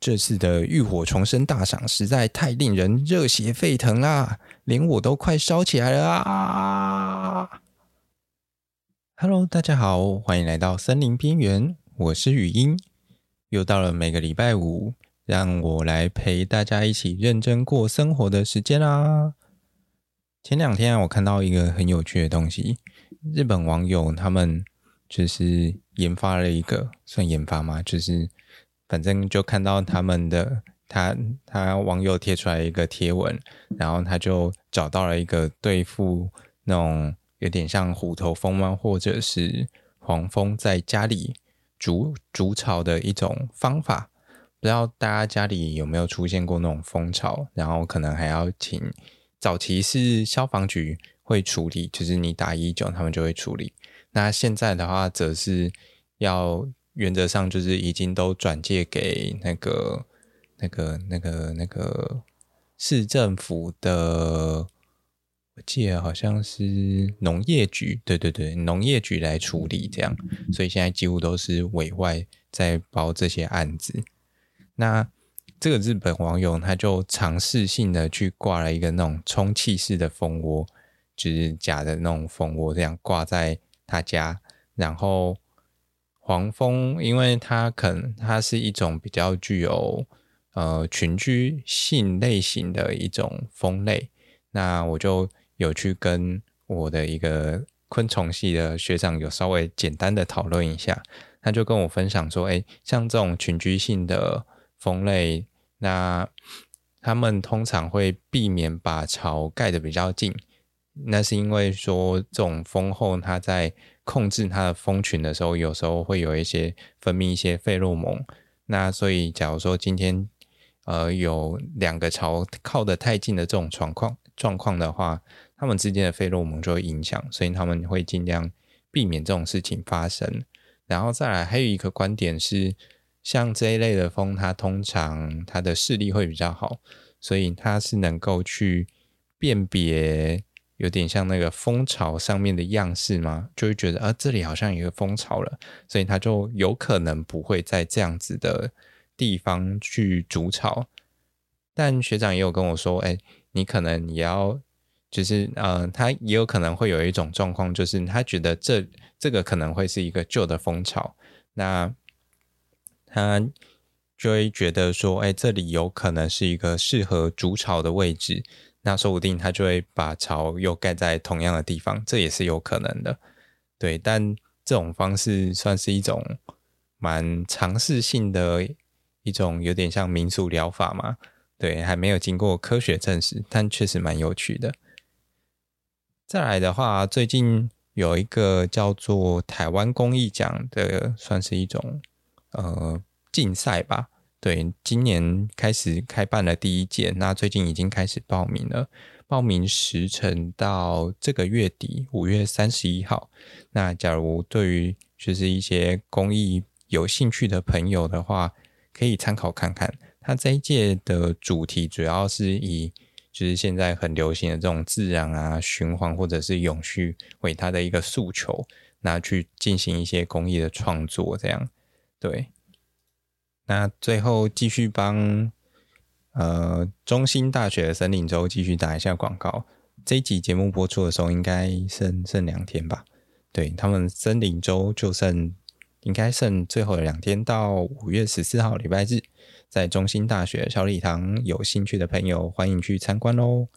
这次的浴火重生大赏实在太令人热血沸腾啦，连我都快烧起来了啊！Hello，大家好，欢迎来到森林边缘，我是语音，又到了每个礼拜五，让我来陪大家一起认真过生活的时间啦。前两天，我看到一个很有趣的东西，日本网友他们就是研发了一个，算研发吗？就是。反正就看到他们的他他网友贴出来一个贴文，然后他就找到了一个对付那种有点像虎头蜂吗，或者是黄蜂在家里筑筑巢的一种方法。不知道大家家里有没有出现过那种蜂巢，然后可能还要请早期是消防局会处理，就是你打一九他们就会处理。那现在的话则是要。原则上就是已经都转借给那个、那个、那个、那个市政府的，我记得好像是农业局，对对对，农业局来处理这样，所以现在几乎都是委外在包这些案子。那这个日本网友他就尝试性的去挂了一个那种充气式的蜂窝，就是假的那种蜂窝，这样挂在他家，然后。黄蜂，因为它可能它是一种比较具有呃群居性类型的一种蜂类，那我就有去跟我的一个昆虫系的学长有稍微简单的讨论一下，他就跟我分享说，哎，像这种群居性的蜂类，那他们通常会避免把巢盖得比较近，那是因为说这种蜂后它在控制它的蜂群的时候，有时候会有一些分泌一些费洛蒙。那所以，假如说今天呃有两个巢靠得太近的这种状况状况的话，它们之间的费洛蒙就会影响，所以他们会尽量避免这种事情发生。然后再来，还有一个观点是，像这一类的蜂，它通常它的视力会比较好，所以它是能够去辨别。有点像那个蜂巢上面的样式吗？就会觉得啊，这里好像有一个蜂巢了，所以它就有可能不会在这样子的地方去筑巢。但学长也有跟我说，哎，你可能也要，就是呃，他也有可能会有一种状况，就是他觉得这这个可能会是一个旧的蜂巢，那他就会觉得说，哎，这里有可能是一个适合筑巢的位置。那说不定他就会把巢又盖在同样的地方，这也是有可能的。对，但这种方式算是一种蛮尝试性的一种，有点像民俗疗法嘛。对，还没有经过科学证实，但确实蛮有趣的。再来的话，最近有一个叫做台湾工艺奖的，算是一种呃竞赛吧。对，今年开始开办了第一届，那最近已经开始报名了，报名时程到这个月底五月三十一号。那假如对于就是一些工艺有兴趣的朋友的话，可以参考看看。它这一届的主题主要是以就是现在很流行的这种自然啊、循环或者是永续为它的一个诉求，那去进行一些工艺的创作，这样对。那最后继续帮呃中心大学的森林周继续打一下广告。这一集节目播出的时候，应该剩剩两天吧？对，他们森林周就剩应该剩最后的两天，到五月十四号礼拜日，在中心大学小礼堂，有兴趣的朋友欢迎去参观喽。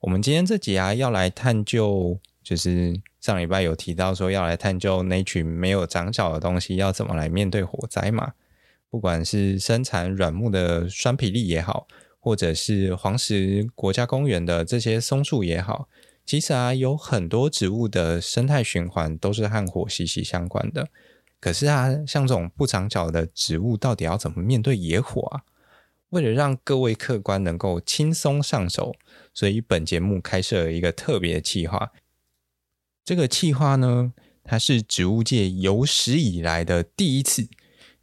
我们今天这集啊，要来探究，就是上礼拜有提到说要来探究那群没有长脚的东西要怎么来面对火灾嘛。不管是生产软木的酸皮櫟也好，或者是黄石国家公园的这些松树也好，其实啊，有很多植物的生态循环都是和火息息相关的。可是啊，像这种不长脚的植物，到底要怎么面对野火啊？为了让各位客官能够轻松上手，所以本节目开设了一个特别的企划。这个企划呢，它是植物界有史以来的第一次。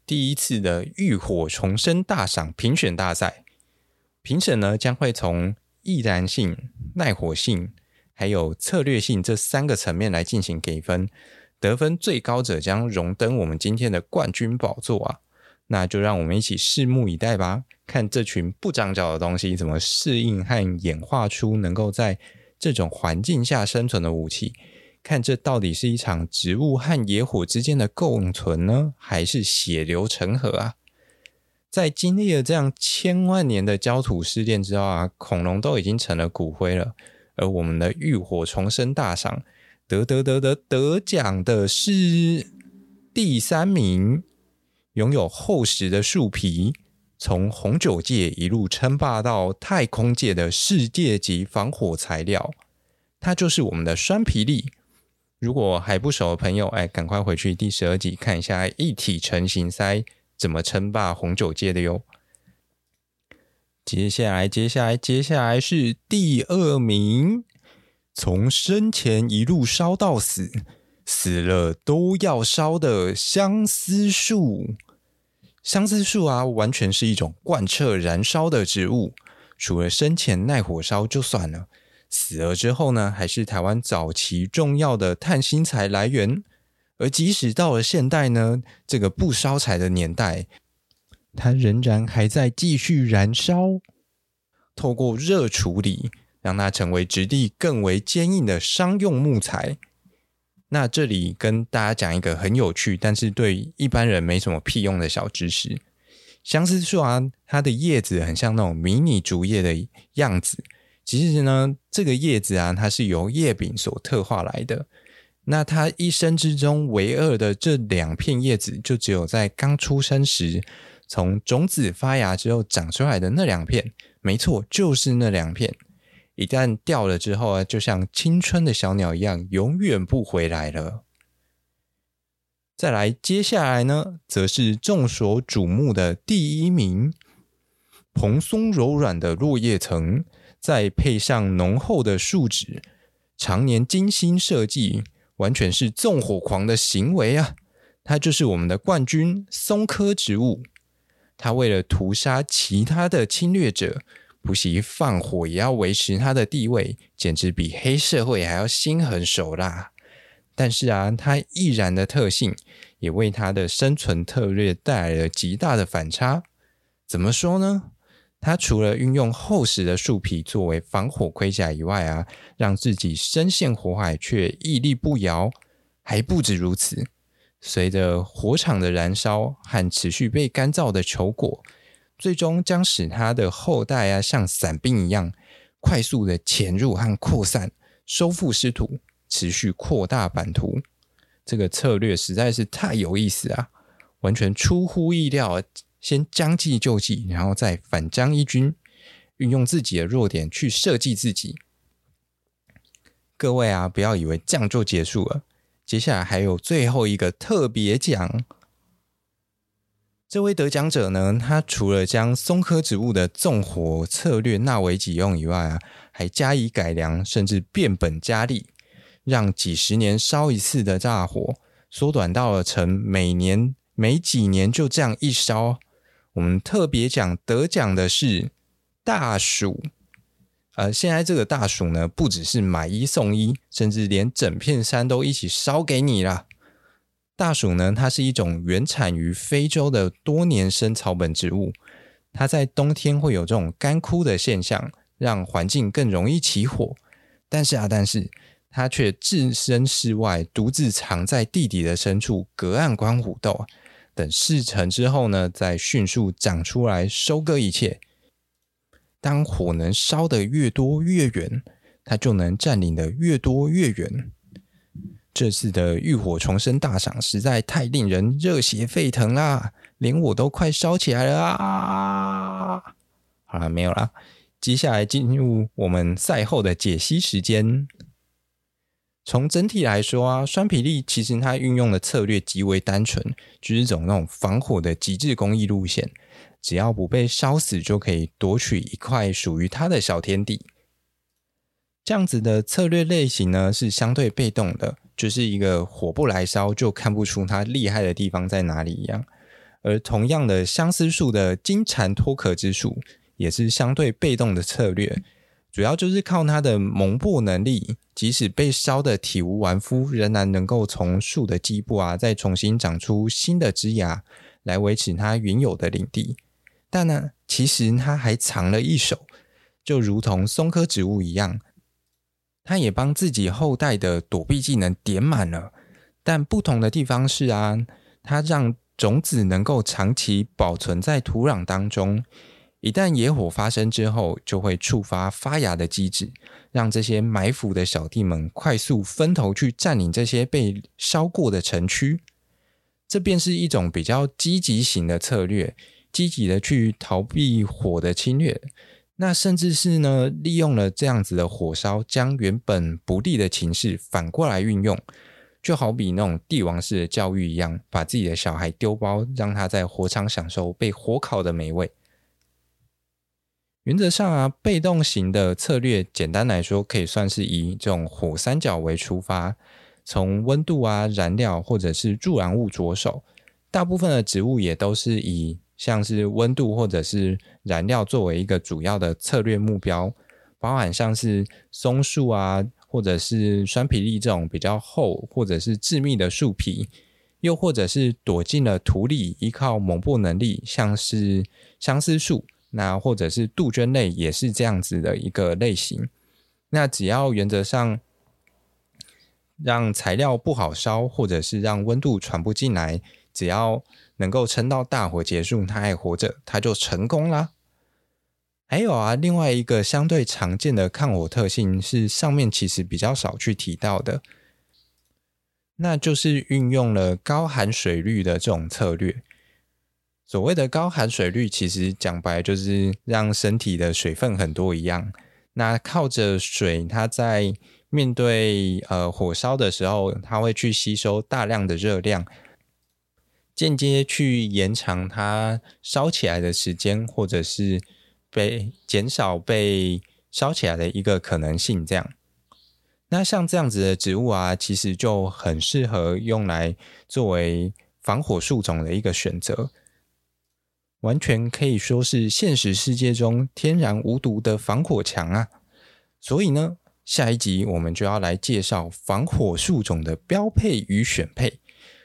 第一次的浴火重生大赏评选大赛，评审呢将会从易燃性、耐火性，还有策略性这三个层面来进行给分，得分最高者将荣登我们今天的冠军宝座啊！那就让我们一起拭目以待吧，看这群不长脚的东西怎么适应和演化出能够在这种环境下生存的武器。看这到底是一场植物和野火之间的共存呢，还是血流成河啊？在经历了这样千万年的焦土试炼之后啊，恐龙都已经成了骨灰了，而我们的浴火重生大赏得得得得得奖的是第三名。拥有厚实的树皮，从红酒界一路称霸到太空界的世界级防火材料，它就是我们的栓皮力。如果还不熟的朋友，哎，赶快回去第十二集看一下一体成型塞怎么称霸红酒界的哟。接下来，接下来，接下来是第二名，从生前一路烧到死，死了都要烧的相思树。相思树啊，完全是一种贯彻燃烧的植物。除了生前耐火烧就算了，死了之后呢，还是台湾早期重要的碳薪材来源。而即使到了现代呢，这个不烧柴的年代，它仍然还在继续燃烧。透过热处理，让它成为质地更为坚硬的商用木材。那这里跟大家讲一个很有趣，但是对一般人没什么屁用的小知识。相思树啊，它的叶子很像那种迷你竹叶的样子。其实呢，这个叶子啊，它是由叶柄所特化来的。那它一生之中唯二的这两片叶子，就只有在刚出生时，从种子发芽之后长出来的那两片。没错，就是那两片。一旦掉了之后啊，就像青春的小鸟一样，永远不回来了。再来，接下来呢，则是众所瞩目的第一名：蓬松柔软的落叶层，再配上浓厚的树脂，常年精心设计，完全是纵火狂的行为啊！它就是我们的冠军松科植物。它为了屠杀其他的侵略者。不惜放火也要维持他的地位，简直比黑社会还要心狠手辣。但是啊，它易燃的特性也为它的生存策略带来了极大的反差。怎么说呢？它除了运用厚实的树皮作为防火盔甲以外啊，让自己身陷火海却屹立不摇。还不止如此，随着火场的燃烧和持续被干燥的球果。最终将使它的后代啊，像伞兵一样快速的潜入和扩散，收复失土，持续扩大版图。这个策略实在是太有意思啊！完全出乎意料，先将计就计，然后再反将一军，运用自己的弱点去设计自己。各位啊，不要以为这样就结束了，接下来还有最后一个特别奖。这位得奖者呢，他除了将松科植物的纵火策略纳为己用以外啊，还加以改良，甚至变本加厉，让几十年烧一次的大火缩短到了成每年每几年就这样一烧。我们特别讲得奖的是大鼠，呃，现在这个大鼠呢，不只是买一送一，甚至连整片山都一起烧给你了。大鼠呢，它是一种原产于非洲的多年生草本植物。它在冬天会有这种干枯的现象，让环境更容易起火。但是啊，但是它却置身事外，独自藏在地底的深处，隔岸观虎斗。等事成之后呢，再迅速长出来，收割一切。当火能烧得越多越远，它就能占领得越多越远。这次的浴火重生大赏实在太令人热血沸腾啦，连我都快烧起来了啊！好了，没有啦。接下来进入我们赛后的解析时间。从整体来说啊，栓皮力其实它运用的策略极为单纯，就是走那种防火的极致工艺路线，只要不被烧死，就可以夺取一块属于它的小天地。这样子的策略类型呢，是相对被动的。就是一个火不来烧，就看不出它厉害的地方在哪里一样。而同样的，相思树的金蝉脱壳之术也是相对被动的策略，主要就是靠它的蒙薄能力，即使被烧得体无完肤，仍然能够从树的基部啊再重新长出新的枝芽，来维持它原有的领地。但呢，其实它还藏了一手，就如同松科植物一样，它也帮自己后代的躲避技能点满了。但不同的地方是啊，它让种子能够长期保存在土壤当中，一旦野火发生之后，就会触发发芽的机制，让这些埋伏的小弟们快速分头去占领这些被烧过的城区。这便是一种比较积极型的策略，积极的去逃避火的侵略。那甚至是呢，利用了这样子的火烧，将原本不利的情势反过来运用。就好比那种帝王式的教育一样，把自己的小孩丢包，让他在火场享受被火烤的美味。原则上啊，被动型的策略，简单来说，可以算是以这种火三角为出发，从温度啊、燃料或者是助燃物着手。大部分的植物也都是以像是温度或者是燃料作为一个主要的策略目标，包含像是松树啊。或者是栓皮栎这种比较厚或者是致密的树皮，又或者是躲进了土里，依靠猛爆能力，像是相思树，那或者是杜鹃类也是这样子的一个类型。那只要原则上让材料不好烧，或者是让温度传不进来，只要能够撑到大火结束，它还活着，它就成功啦。还有啊，另外一个相对常见的抗火特性是上面其实比较少去提到的，那就是运用了高含水率的这种策略。所谓的高含水率，其实讲白就是让身体的水分很多一样。那靠着水，它在面对呃火烧的时候，它会去吸收大量的热量，间接去延长它烧起来的时间，或者是。被减少被烧起来的一个可能性，这样。那像这样子的植物啊，其实就很适合用来作为防火树种的一个选择，完全可以说是现实世界中天然无毒的防火墙啊。所以呢，下一集我们就要来介绍防火树种的标配与选配，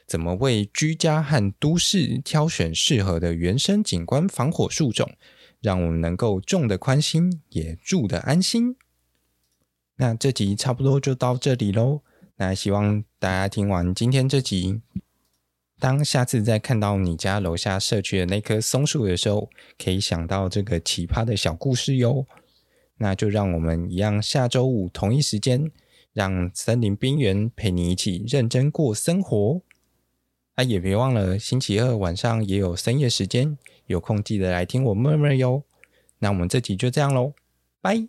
怎么为居家和都市挑选适合的原生景观防火树种。让我们能够种得宽心，也住得安心。那这集差不多就到这里喽。那希望大家听完今天这集，当下次再看到你家楼下社区的那棵松树的时候，可以想到这个奇葩的小故事哟。那就让我们一样，下周五同一时间，让森林边缘陪你一起认真过生活。啊，也别忘了星期二晚上也有深夜时间。有空记得来听我 murmur 哟，那我们这集就这样喽，拜。